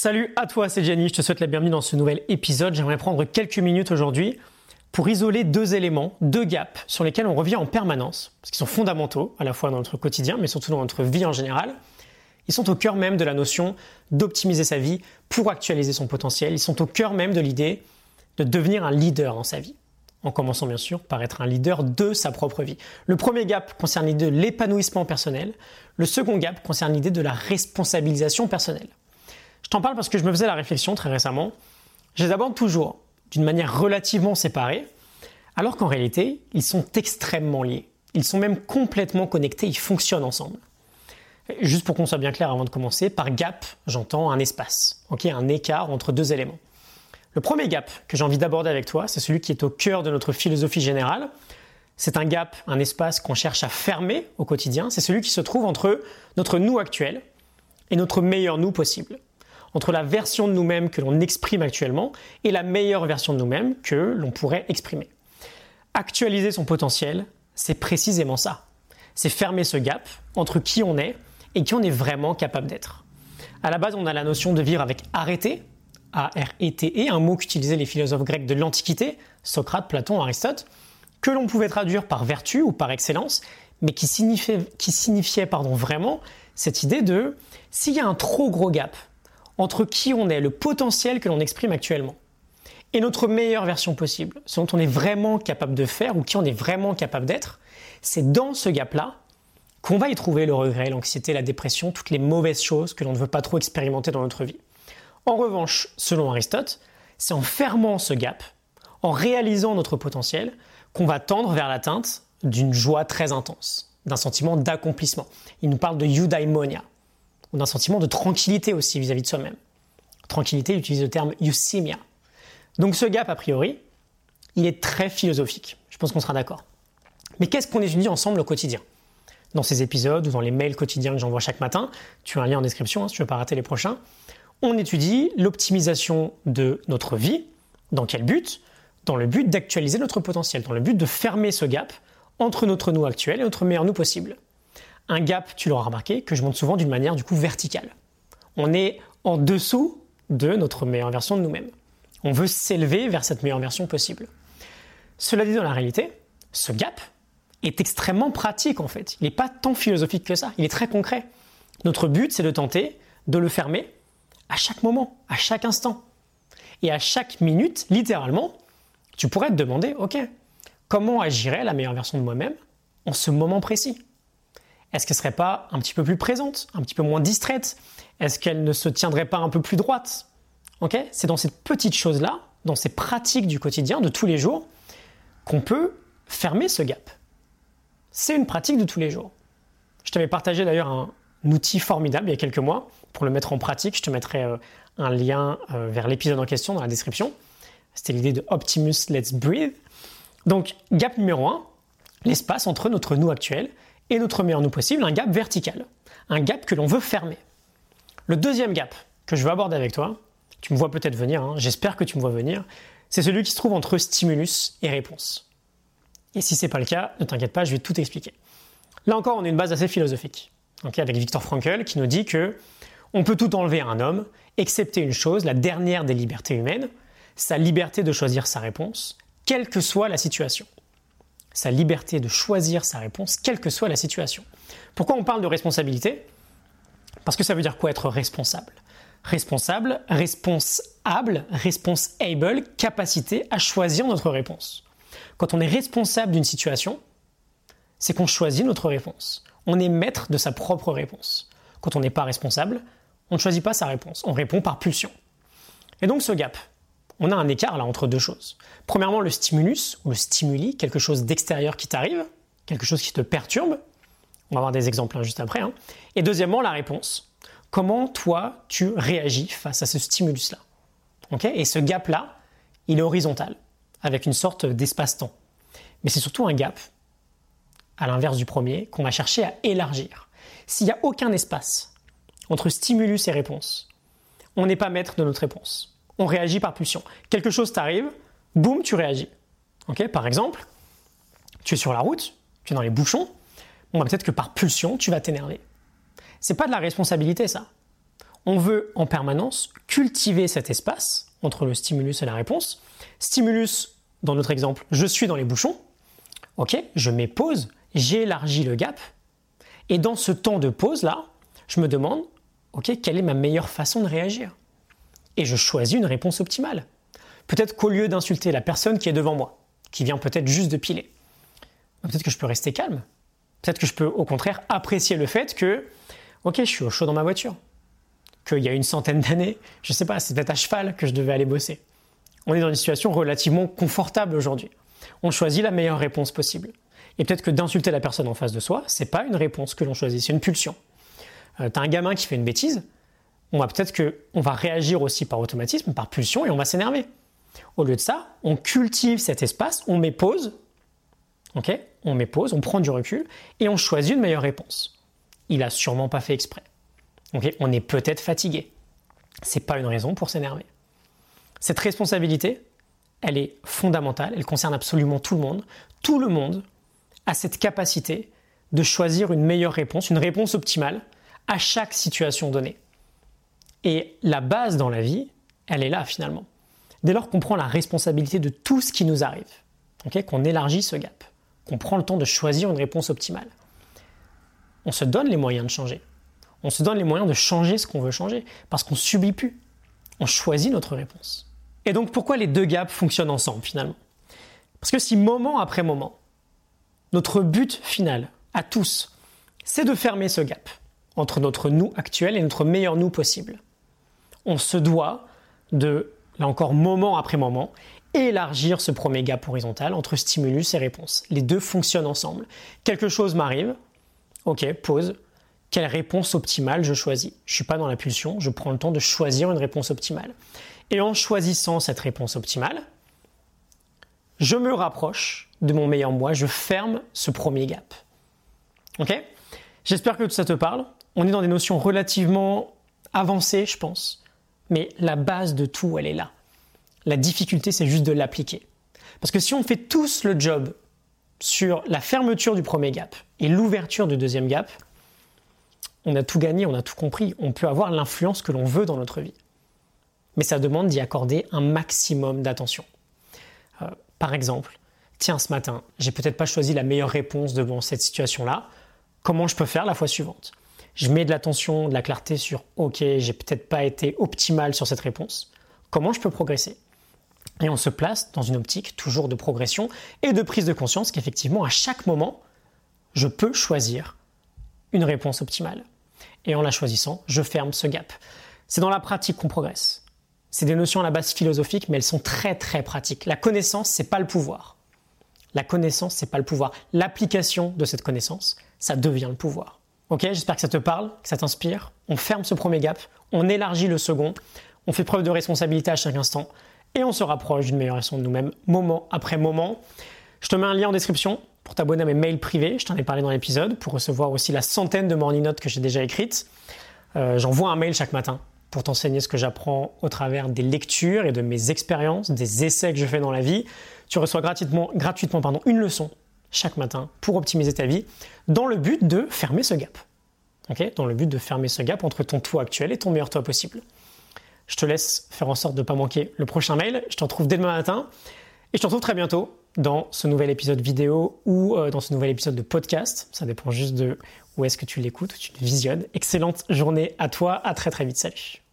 Salut à toi, c'est Jenny, je te souhaite la bienvenue dans ce nouvel épisode. J'aimerais prendre quelques minutes aujourd'hui pour isoler deux éléments, deux gaps sur lesquels on revient en permanence, parce qu'ils sont fondamentaux à la fois dans notre quotidien, mais surtout dans notre vie en général. Ils sont au cœur même de la notion d'optimiser sa vie pour actualiser son potentiel. Ils sont au cœur même de l'idée de devenir un leader dans sa vie. En commençant bien sûr par être un leader de sa propre vie. Le premier gap concerne l'idée de l'épanouissement personnel. Le second gap concerne l'idée de la responsabilisation personnelle. Je t'en parle parce que je me faisais la réflexion très récemment. Je les aborde toujours d'une manière relativement séparée, alors qu'en réalité, ils sont extrêmement liés. Ils sont même complètement connectés, ils fonctionnent ensemble. Juste pour qu'on soit bien clair avant de commencer, par gap, j'entends un espace, un écart entre deux éléments. Le premier gap que j'ai envie d'aborder avec toi, c'est celui qui est au cœur de notre philosophie générale. C'est un gap, un espace qu'on cherche à fermer au quotidien. C'est celui qui se trouve entre notre nous actuel et notre meilleur nous possible. Entre la version de nous-mêmes que l'on exprime actuellement et la meilleure version de nous-mêmes que l'on pourrait exprimer. Actualiser son potentiel, c'est précisément ça. C'est fermer ce gap entre qui on est et qui on est vraiment capable d'être. À la base, on a la notion de vivre avec arrêter, A-R-E-T-E, un mot qu'utilisaient les philosophes grecs de l'Antiquité, Socrate, Platon, Aristote, que l'on pouvait traduire par vertu ou par excellence, mais qui signifiait, vraiment cette idée de s'il y a un trop gros gap entre qui on est, le potentiel que l'on exprime actuellement, et notre meilleure version possible, ce dont on est vraiment capable de faire ou qui on est vraiment capable d'être, c'est dans ce gap-là qu'on va y trouver le regret, l'anxiété, la dépression, toutes les mauvaises choses que l'on ne veut pas trop expérimenter dans notre vie. En revanche, selon Aristote, c'est en fermant ce gap, en réalisant notre potentiel, qu'on va tendre vers l'atteinte d'une joie très intense, d'un sentiment d'accomplissement. Il nous parle de eudaimonia, ou d'un sentiment de tranquillité aussi vis-à-vis de soi-même. Tranquillité il utilise le terme eusimia. Donc ce gap, a priori, il est très philosophique. Je pense qu'on sera d'accord. Mais qu'est-ce qu'on étudie ensemble au quotidien? Dans ces épisodes ou dans les mails quotidiens que j'envoie chaque matin, tu as un lien en description hein, si tu ne veux pas rater les prochains, on étudie l'optimisation de notre vie. Dans quel but? Dans le but d'actualiser notre potentiel, dans le but de fermer ce gap entre notre nous actuel et notre meilleur nous possible. Un gap, tu l'auras remarqué, que je montre souvent d'une manière du coup verticale. On est en dessous de notre meilleure version de nous-mêmes. On veut s'élever vers cette meilleure version possible. Cela dit, dans la réalité, ce gap est extrêmement pratique en fait. Il n'est pas tant philosophique que ça, il est très concret. Notre but, c'est de tenter de le fermer à chaque moment, à chaque instant. Et à chaque minute, littéralement, tu pourrais te demander, ok, comment agirait la meilleure version de moi-même en ce moment précis? Est-ce qu'elle serait pas un petit peu plus présente, un petit peu moins distraite? Est-ce qu'elle ne se tiendrait pas un peu plus droite? Ok? C'est dans ces petites choses-là, dans ces pratiques du quotidien, de tous les jours, qu'on peut fermer ce gap. C'est une pratique de tous les jours. Je t'avais partagé d'ailleurs un, outil formidable il y a quelques mois. Pour le mettre en pratique, je te mettrai euh, un lien euh, vers l'épisode en question dans la description. C'était l'idée de Optimus Let's Breathe. Donc, gap numéro 1, l'espace entre notre nous actuel et notre meilleur nous possible, un gap vertical, un gap que l'on veut fermer. Le deuxième gap que je veux aborder avec toi, tu me vois peut-être venir, hein, j'espère que tu me vois venir, c'est celui qui se trouve entre stimulus et réponse. Et si ce n'est pas le cas, ne t'inquiète pas, je vais tout expliquer. Là encore, on a une base assez philosophique avec Victor Frankl, qui nous dit que on peut tout enlever à un homme, excepté une chose, la dernière des libertés humaines, sa liberté de choisir sa réponse, quelle que soit la situation. Sa liberté de choisir sa réponse, quelle que soit la situation. Pourquoi on parle de responsabilité? Parce que ça veut dire quoi être responsable? Responsable, responsable, responsable, capacité à choisir notre réponse. Quand on est responsable d'une situation, c'est qu'on choisit notre réponse on est maître de sa propre réponse. Quand on n'est pas responsable, on ne choisit pas sa réponse, on répond par pulsion. Et donc ce gap, on a un écart là entre deux choses. Premièrement, le stimulus ou le stimuli, quelque chose d'extérieur qui t'arrive, quelque chose qui te perturbe. On va voir des exemples hein, juste après. Hein. Et deuxièmement, la réponse. Comment toi tu réagis face à ce stimulus-là? Et ce gap-là, il est horizontal, avec une sorte d'espace-temps. Mais c'est surtout un gap à l'inverse du premier, qu'on va chercher à élargir. S'il n'y a aucun espace entre stimulus et réponse, on n'est pas maître de notre réponse. On réagit par pulsion. Quelque chose t'arrive, boum, tu réagis. par exemple, tu es sur la route, tu es dans les bouchons, on va peut-être que par pulsion, tu vas t'énerver. C'est pas de la responsabilité, ça. On veut en permanence cultiver cet espace entre le stimulus et la réponse. Stimulus, dans notre exemple, je suis dans les bouchons. Ok, je mets pause, j'élargis le gap. Et dans ce temps de pause là, je me demande, ok, quelle est ma meilleure façon de réagir? Et je choisis une réponse optimale. Peut-être qu'au lieu d'insulter la personne qui est devant moi, qui vient peut-être juste de piler, peut-être que je peux rester calme. Peut-être que je peux au contraire apprécier le fait que, ok, je suis au chaud dans ma voiture. Qu'il y a une centaine d'années, je ne sais pas, c'était à cheval que je devais aller bosser. On est dans une situation relativement confortable aujourd'hui. On choisit la meilleure réponse possible. Et peut-être que d'insulter la personne en face de soi, c'est pas une réponse que l'on choisit, c'est une pulsion. Euh, tu as un gamin qui fait une bêtise, on va peut-être que on va réagir aussi par automatisme, par pulsion, et on va s'énerver. Au lieu de ça, on cultive cet espace, on met pause, ok On met pause, on prend du recul, et on choisit une meilleure réponse. Il a sûrement pas fait exprès. ok on est peut-être fatigué. C'est pas une raison pour s'énerver. Cette responsabilité, elle est fondamentale, elle concerne absolument tout le monde. Tout le monde a cette capacité de choisir une meilleure réponse, une réponse optimale à chaque situation donnée. Et la base dans la vie, elle est là finalement. Dès lors qu'on prend la responsabilité de tout ce qui nous arrive, qu'on élargit ce gap, qu'on prend le temps de choisir une réponse optimale, on se donne les moyens de changer. On se donne les moyens de changer ce qu'on veut changer, parce qu'on ne subit plus. On choisit notre réponse. Et donc pourquoi les deux gaps fonctionnent ensemble finalement? Parce que si moment après moment, notre but final à tous, c'est de fermer ce gap entre notre nous actuel et notre meilleur nous possible, on se doit de, là encore moment après moment, élargir ce premier gap horizontal entre stimulus et réponse. Les deux fonctionnent ensemble. Quelque chose m'arrive, ok, pause. Quelle réponse optimale je choisis? Je ne suis pas dans la pulsion, je prends le temps de choisir une réponse optimale. Et en choisissant cette réponse optimale, je me rapproche de mon meilleur moi, je ferme ce premier gap. Ok? J'espère que tout ça te parle. On est dans des notions relativement avancées, je pense. Mais la base de tout, elle est là. La difficulté, c'est juste de l'appliquer. Parce que si on fait tous le job sur la fermeture du premier gap et l'ouverture du deuxième gap, on a tout gagné, on a tout compris. On peut avoir l'influence que l'on veut dans notre vie mais ça demande d'y accorder un maximum d'attention. Euh, par exemple, tiens, ce matin, j'ai peut-être pas choisi la meilleure réponse devant cette situation-là. Comment je peux faire la fois suivante? Je mets de l'attention, de la clarté sur OK, j'ai peut-être pas été optimal sur cette réponse. Comment je peux progresser? Et on se place dans une optique toujours de progression et de prise de conscience qu'effectivement, à chaque moment, je peux choisir une réponse optimale. Et en la choisissant, je ferme ce gap. C'est dans la pratique qu'on progresse. C'est des notions à la base philosophique, mais elles sont très très pratiques. La connaissance, c'est pas le pouvoir. La connaissance, c'est pas le pouvoir. L'application de cette connaissance, ça devient le pouvoir. Ok, j'espère que ça te parle, que ça t'inspire. On ferme ce premier gap, on élargit le second, on fait preuve de responsabilité à chaque instant et on se rapproche d'une meilleure version de nous-mêmes, moment après moment. Je te mets un lien en description pour t'abonner à mes mails privés. Je t'en ai parlé dans l'épisode pour recevoir aussi la centaine de morning notes que j'ai déjà écrites. Euh, j'envoie un mail chaque matin pour t'enseigner ce que j'apprends au travers des lectures et de mes expériences, des essais que je fais dans la vie. Tu reçois gratuitement, gratuitement pardon, une leçon chaque matin pour optimiser ta vie dans le but de fermer ce gap. Dans le but de fermer ce gap entre ton toi actuel et ton meilleur toi possible. Je te laisse faire en sorte de ne pas manquer le prochain mail. Je te retrouve dès demain matin et je te retrouve très bientôt dans ce nouvel épisode vidéo ou euh, dans ce nouvel épisode de podcast. Ça dépend juste de où est-ce que tu l'écoutes, tu le visionnes. Excellente journée à toi, à très très vite, salut.